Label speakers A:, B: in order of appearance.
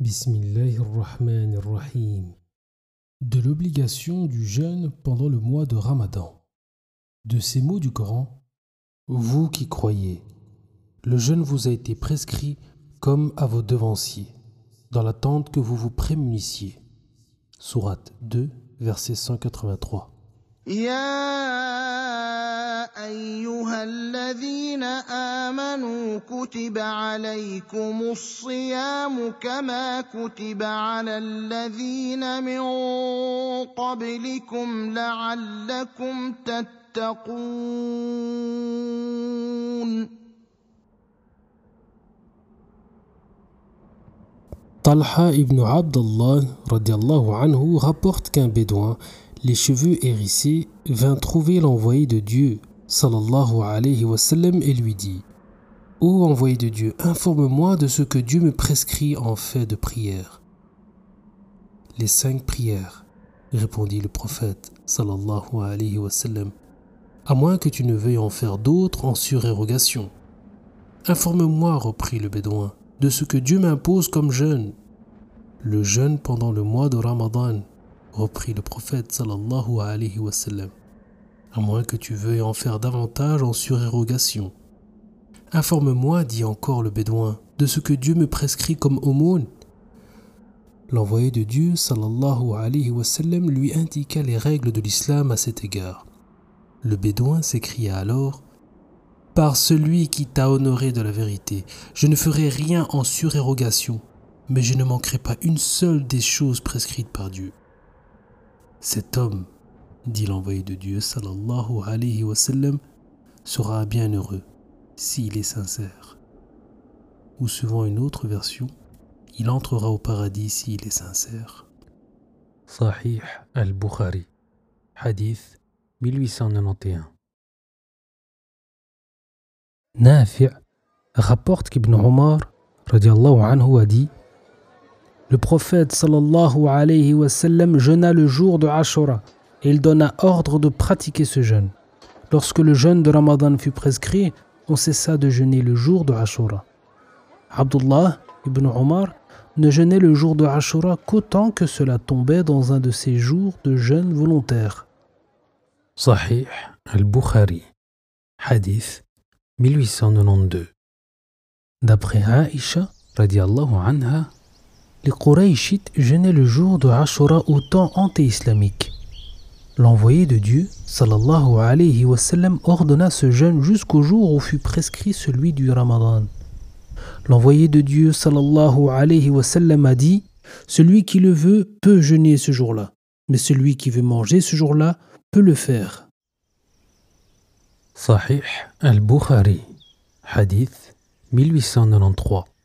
A: Bismillahirrahmanirrahim. De l'obligation du jeûne pendant le mois de Ramadan. De ces mots du Coran, vous qui croyez, le jeûne vous a été prescrit comme à vos devanciers, dans l'attente que vous vous prémunissiez. Sourate 2, verset 183.
B: ايها الذين امنوا كتب عليكم الصيام كما كتب على الذين من قبلكم لعلكم تتقون
A: Talha ibn Abdallah anhu rapporte qu'un bédouin, les cheveux hérissés, vint trouver l'envoyé de Dieu sallallahu et lui dit Ô envoyé de Dieu, informe-moi de ce que Dieu me prescrit en fait de prière. Les cinq prières, répondit le prophète sallallahu alayhi wa à moins que tu ne veuilles en faire d'autres en surérogation. Informe-moi, reprit le bédouin, de ce que Dieu m'impose comme jeûne. Le jeûne pendant le mois de Ramadan, reprit le prophète sallallahu alayhi wa sallam à moins que tu veuilles en faire davantage en surérogation. Informe-moi, dit encore le bédouin, de ce que Dieu me prescrit comme aumône. L'envoyé de Dieu, sallallahu alayhi wa sallam, lui indiqua les règles de l'islam à cet égard. Le bédouin s'écria alors Par celui qui t'a honoré de la vérité, je ne ferai rien en surérogation, mais je ne manquerai pas une seule des choses prescrites par Dieu. Cet homme dit l'envoyé de Dieu sallallahu alayhi wa sallam, sera bien heureux s'il est sincère. Ou suivant une autre version, il entrera au paradis s'il est sincère.
C: Sahih al-Bukhari, hadith 1891. Nafi' rapporte qu'Ibn Omar anhu a dit Le prophète sallallahu alayhi wa sallam jeûna le jour de Ashura et il donna ordre de pratiquer ce jeûne. Lorsque le jeûne de Ramadan fut prescrit, on cessa de jeûner le jour de Ashura. Abdullah ibn Omar ne jeûnait le jour de Ashura qu'autant que cela tombait dans un de ces jours de jeûne volontaire.
D: Sahih al-Bukhari, hadith 1892.
C: D'après Aisha, anha, les Qurayshites jeûnaient le jour de Ashura au temps anté-islamique. L'envoyé de Dieu, sallallahu alayhi wa sallam, ordonna ce jeûne jusqu'au jour où fut prescrit celui du Ramadan. L'envoyé de Dieu, sallallahu alayhi wa sallam, a dit Celui qui le veut peut jeûner ce jour-là, mais celui qui veut manger ce jour-là peut le faire.
D: Sahih al-Bukhari, hadith 1893.